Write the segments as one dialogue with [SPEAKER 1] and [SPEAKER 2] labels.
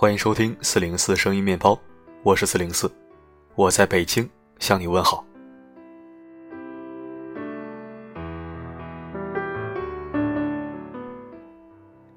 [SPEAKER 1] 欢迎收听四零四声音面包，我是四零四，我在北京向你问好。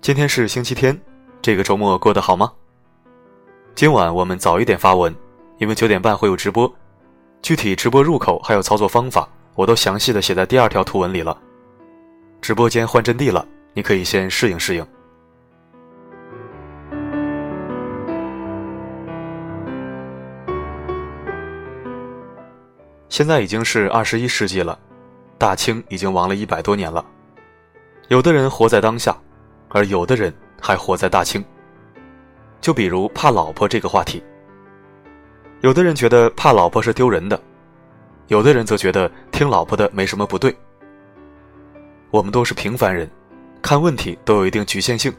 [SPEAKER 1] 今天是星期天，这个周末过得好吗？今晚我们早一点发文，因为九点半会有直播，具体直播入口还有操作方法，我都详细的写在第二条图文里了。直播间换阵地了，你可以先适应适应。现在已经是二十一世纪了，大清已经亡了一百多年了。有的人活在当下，而有的人还活在大清。就比如怕老婆这个话题，有的人觉得怕老婆是丢人的，有的人则觉得听老婆的没什么不对。我们都是平凡人，看问题都有一定局限性。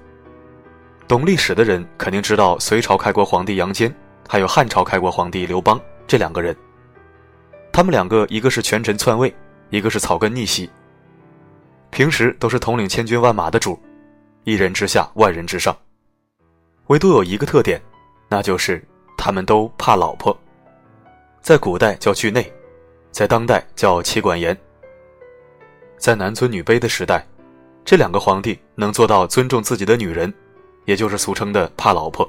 [SPEAKER 1] 懂历史的人肯定知道隋朝开国皇帝杨坚，还有汉朝开国皇帝刘邦这两个人。他们两个，一个是权臣篡位，一个是草根逆袭。平时都是统领千军万马的主，一人之下，万人之上。唯独有一个特点，那就是他们都怕老婆。在古代叫惧内，在当代叫妻管严。在男尊女卑的时代，这两个皇帝能做到尊重自己的女人，也就是俗称的怕老婆。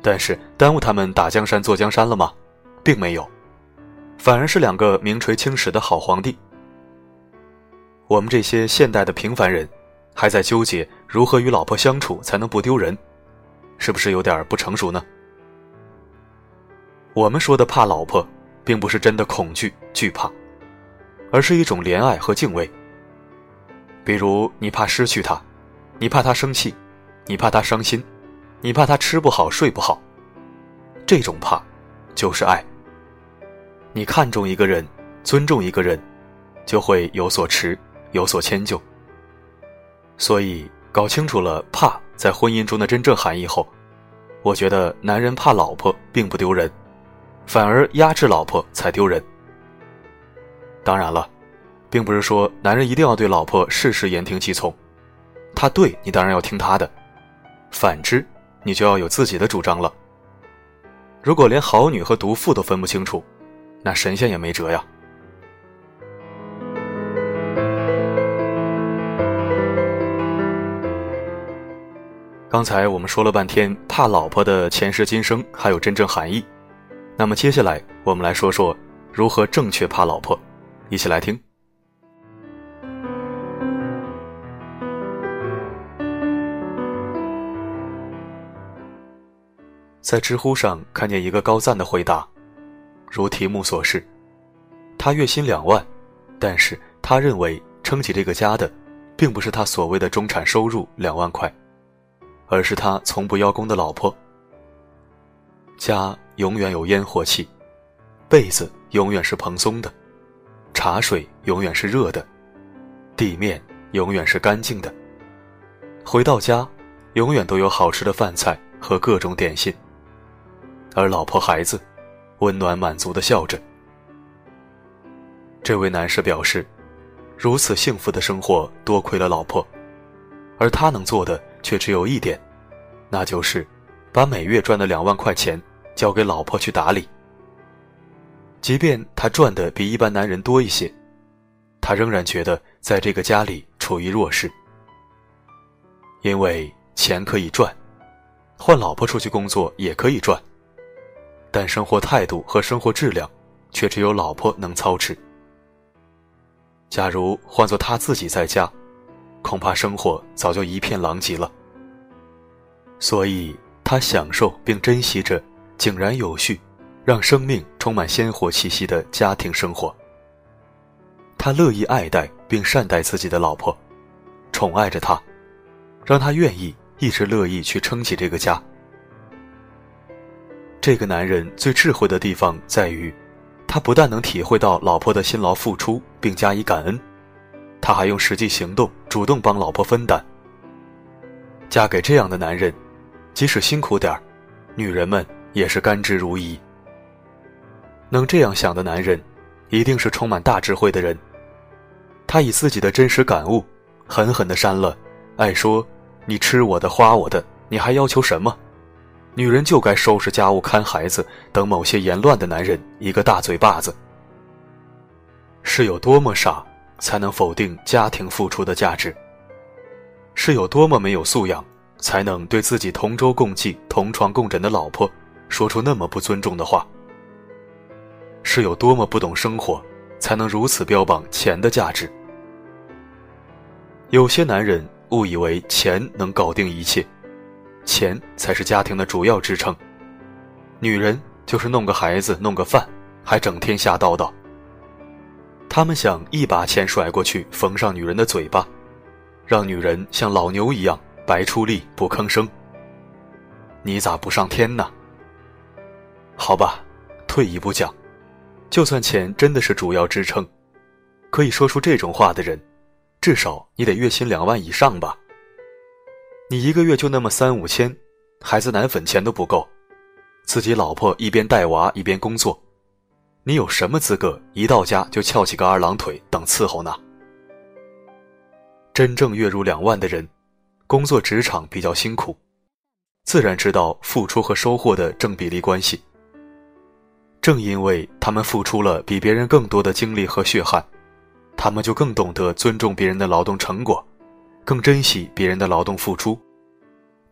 [SPEAKER 1] 但是耽误他们打江山坐江山了吗？并没有。反而是两个名垂青史的好皇帝。我们这些现代的平凡人，还在纠结如何与老婆相处才能不丢人，是不是有点不成熟呢？我们说的怕老婆，并不是真的恐惧惧怕，而是一种怜爱和敬畏。比如你怕失去她，你怕她生气，你怕她伤心，你怕她吃不好睡不好，这种怕，就是爱。你看重一个人，尊重一个人，就会有所持，有所迁就。所以搞清楚了怕在婚姻中的真正含义后，我觉得男人怕老婆并不丢人，反而压制老婆才丢人。当然了，并不是说男人一定要对老婆事事言听计从，他对你当然要听他的，反之你就要有自己的主张了。如果连好女和毒妇都分不清楚，那神仙也没辙呀。刚才我们说了半天怕老婆的前世今生，还有真正含义。那么接下来我们来说说如何正确怕老婆，一起来听。在知乎上看见一个高赞的回答。如题目所示，他月薪两万，但是他认为撑起这个家的，并不是他所谓的中产收入两万块，而是他从不邀功的老婆。家永远有烟火气，被子永远是蓬松的，茶水永远是热的，地面永远是干净的。回到家，永远都有好吃的饭菜和各种点心，而老婆孩子。温暖满足的笑着。这位男士表示，如此幸福的生活多亏了老婆，而他能做的却只有一点，那就是把每月赚的两万块钱交给老婆去打理。即便他赚的比一般男人多一些，他仍然觉得在这个家里处于弱势，因为钱可以赚，换老婆出去工作也可以赚。但生活态度和生活质量，却只有老婆能操持。假如换做他自己在家，恐怕生活早就一片狼藉了。所以，他享受并珍惜着井然有序、让生命充满鲜活气息的家庭生活。他乐意爱戴并善待自己的老婆，宠爱着她，让她愿意一直乐意去撑起这个家。这个男人最智慧的地方在于，他不但能体会到老婆的辛劳付出并加以感恩，他还用实际行动主动帮老婆分担。嫁给这样的男人，即使辛苦点儿，女人们也是甘之如饴。能这样想的男人，一定是充满大智慧的人。他以自己的真实感悟，狠狠地删了“爱说你吃我的花我的，你还要求什么”女人就该收拾家务、看孩子等某些言乱的男人一个大嘴巴子。是有多么傻，才能否定家庭付出的价值？是有多么没有素养，才能对自己同舟共济、同床共枕的老婆说出那么不尊重的话？是有多么不懂生活，才能如此标榜钱的价值？有些男人误以为钱能搞定一切。钱才是家庭的主要支撑，女人就是弄个孩子、弄个饭，还整天瞎叨叨。他们想一把钱甩过去，缝上女人的嘴巴，让女人像老牛一样白出力不吭声。你咋不上天呢？好吧，退一步讲，就算钱真的是主要支撑，可以说出这种话的人，至少你得月薪两万以上吧。你一个月就那么三五千，孩子奶粉钱都不够，自己老婆一边带娃一边工作，你有什么资格一到家就翘起个二郎腿等伺候呢？真正月入两万的人，工作职场比较辛苦，自然知道付出和收获的正比例关系。正因为他们付出了比别人更多的精力和血汗，他们就更懂得尊重别人的劳动成果。更珍惜别人的劳动付出，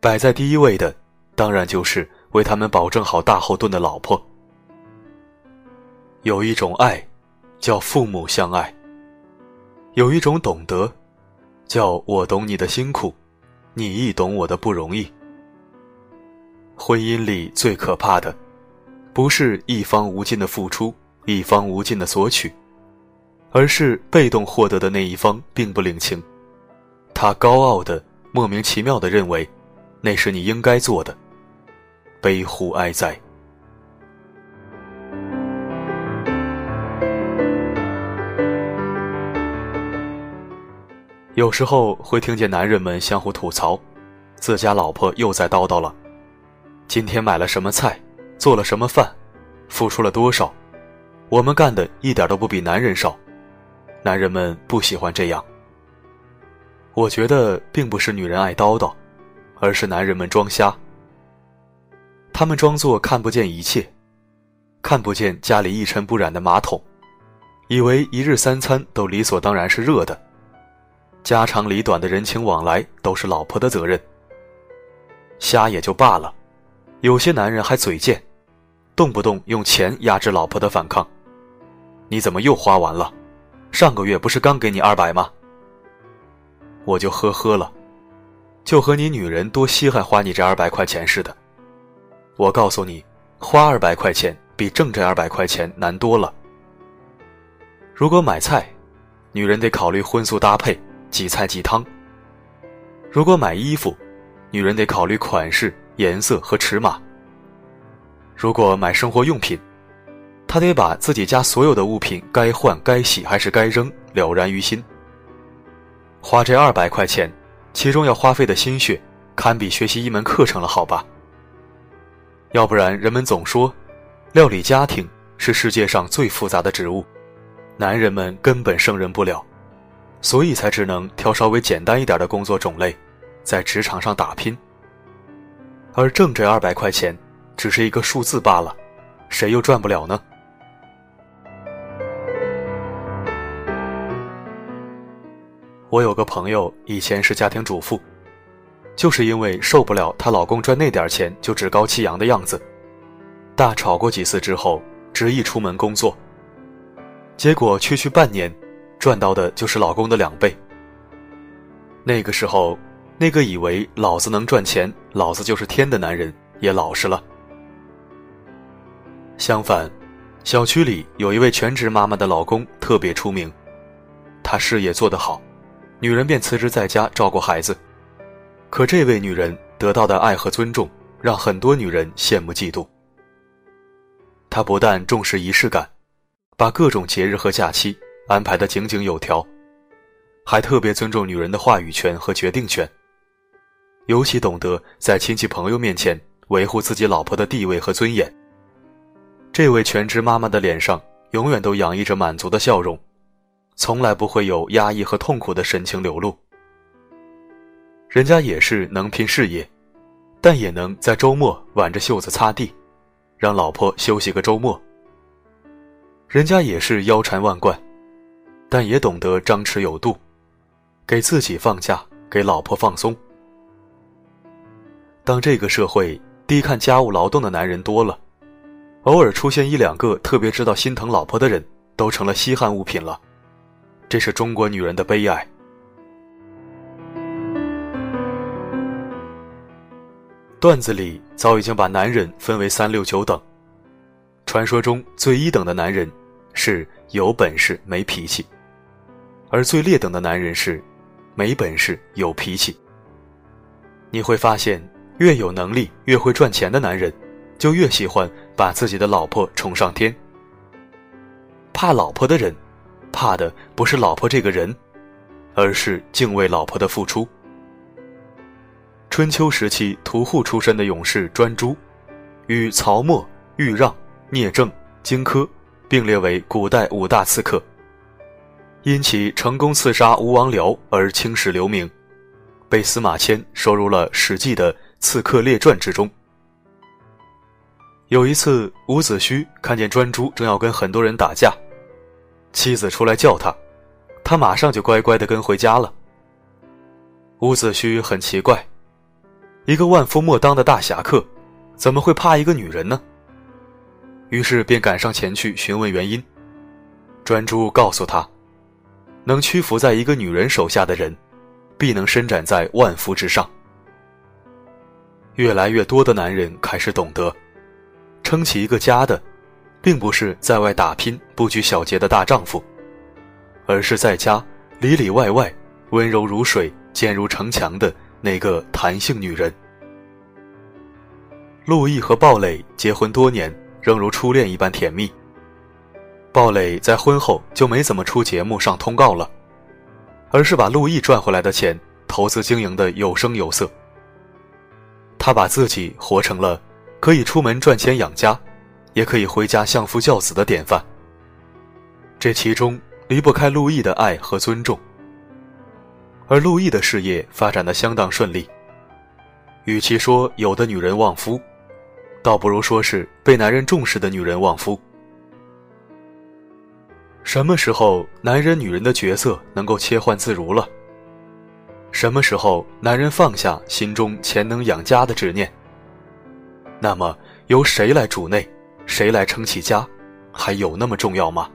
[SPEAKER 1] 摆在第一位的，当然就是为他们保证好大后盾的老婆。有一种爱，叫父母相爱；有一种懂得，叫我懂你的辛苦，你亦懂我的不容易。婚姻里最可怕的，不是一方无尽的付出，一方无尽的索取，而是被动获得的那一方并不领情。他高傲的、莫名其妙的认为，那是你应该做的，悲乎哀哉。有时候会听见男人们相互吐槽，自家老婆又在叨叨了，今天买了什么菜，做了什么饭，付出了多少，我们干的一点都不比男人少，男人们不喜欢这样。我觉得并不是女人爱叨叨，而是男人们装瞎。他们装作看不见一切，看不见家里一尘不染的马桶，以为一日三餐都理所当然是热的，家长里短的人情往来都是老婆的责任。瞎也就罢了，有些男人还嘴贱，动不动用钱压制老婆的反抗。你怎么又花完了？上个月不是刚给你二百吗？我就呵呵了，就和你女人多稀罕花你这二百块钱似的。我告诉你，花二百块钱比挣这二百块钱难多了。如果买菜，女人得考虑荤素搭配，几菜几汤；如果买衣服，女人得考虑款式、颜色和尺码；如果买生活用品，她得把自己家所有的物品该换、该洗还是该扔了然于心。花这二百块钱，其中要花费的心血，堪比学习一门课程了，好吧？要不然人们总说，料理家庭是世界上最复杂的职务，男人们根本胜任不了，所以才只能挑稍微简单一点的工作种类，在职场上打拼。而挣这二百块钱，只是一个数字罢了，谁又赚不了呢？我有个朋友，以前是家庭主妇，就是因为受不了她老公赚那点钱就趾高气扬的样子，大吵过几次之后，执意出门工作。结果区区半年，赚到的就是老公的两倍。那个时候，那个以为老子能赚钱，老子就是天的男人也老实了。相反，小区里有一位全职妈妈的老公特别出名，他事业做得好。女人便辞职在家照顾孩子，可这位女人得到的爱和尊重，让很多女人羡慕嫉妒。她不但重视仪式感，把各种节日和假期安排得井井有条，还特别尊重女人的话语权和决定权，尤其懂得在亲戚朋友面前维护自己老婆的地位和尊严。这位全职妈妈的脸上永远都洋溢着满足的笑容。从来不会有压抑和痛苦的神情流露。人家也是能拼事业，但也能在周末挽着袖子擦地，让老婆休息个周末。人家也是腰缠万贯，但也懂得张弛有度，给自己放假，给老婆放松。当这个社会低看家务劳动的男人多了，偶尔出现一两个特别知道心疼老婆的人，都成了稀罕物品了。这是中国女人的悲哀。段子里早已经把男人分为三六九等。传说中最一等的男人是有本事没脾气，而最劣等的男人是没本事有脾气。你会发现，越有能力、越会赚钱的男人，就越喜欢把自己的老婆宠上天。怕老婆的人，怕的不是老婆这个人，而是敬畏老婆的付出。春秋时期屠户出身的勇士专诸，与曹沫、豫让、聂政、荆轲并列为古代五大刺客。因其成功刺杀吴王僚而青史留名，被司马迁收入了《史记》的《刺客列传》之中。有一次，伍子胥看见专诸正要跟很多人打架，妻子出来叫他，他马上就乖乖的跟回家了。伍子胥很奇怪。一个万夫莫当的大侠客，怎么会怕一个女人呢？于是便赶上前去询问原因。专诸告诉他，能屈服在一个女人手下的人，必能伸展在万夫之上。越来越多的男人开始懂得，撑起一个家的，并不是在外打拼不拘小节的大丈夫，而是在家里里外外温柔如水、坚如城墙的。那个弹性女人，陆毅和鲍蕾结婚多年，仍如初恋一般甜蜜。鲍蕾在婚后就没怎么出节目上通告了，而是把陆毅赚回来的钱投资经营的有声有色。他把自己活成了可以出门赚钱养家，也可以回家相夫教子的典范。这其中离不开陆毅的爱和尊重。而陆毅的事业发展的相当顺利。与其说有的女人旺夫，倒不如说是被男人重视的女人旺夫。什么时候男人女人的角色能够切换自如了？什么时候男人放下心中钱能养家的执念？那么由谁来主内，谁来撑起家，还有那么重要吗？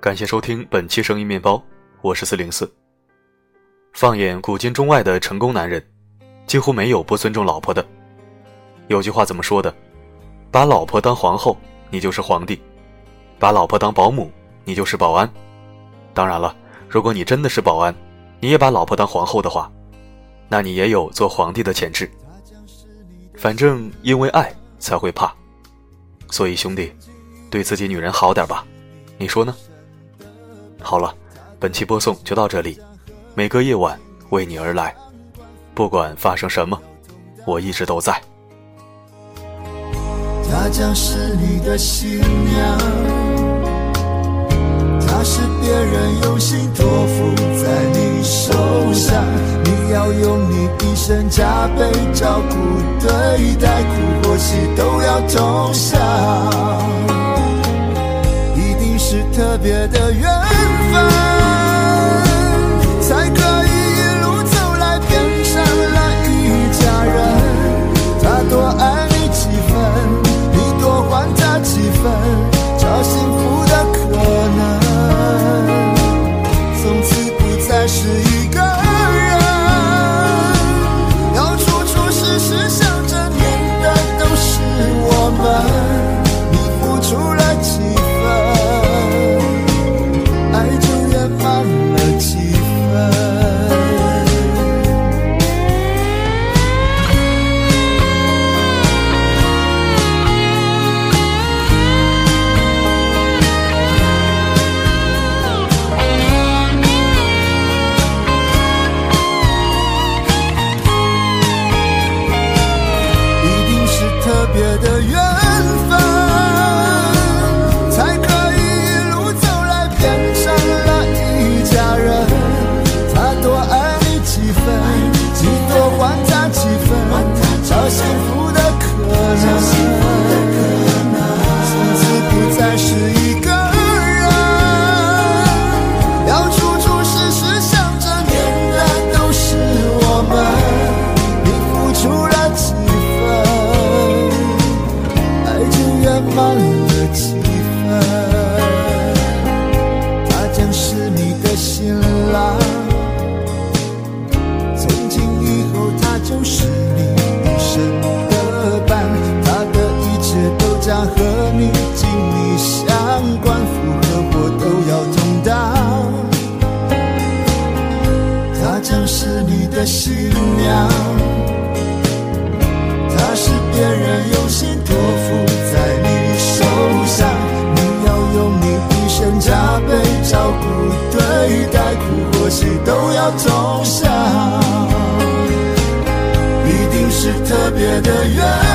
[SPEAKER 1] 感谢收听本期声音面包，我是四零四。放眼古今中外的成功男人，几乎没有不尊重老婆的。有句话怎么说的？把老婆当皇后，你就是皇帝；把老婆当保姆，你就是保安。当然了，如果你真的是保安，你也把老婆当皇后的话，那你也有做皇帝的潜质。反正因为爱才会怕，所以兄弟，对自己女人好点吧，你说呢？好了，本期播送就到这里。每个夜晚为你而来，不管发生什么，我一直都在。
[SPEAKER 2] 她将是你的新娘，她是别人用心托付在你手上，你要用你一生加倍照顾对待，苦或喜都要同享。一定是特别的缘走向一定是特别的缘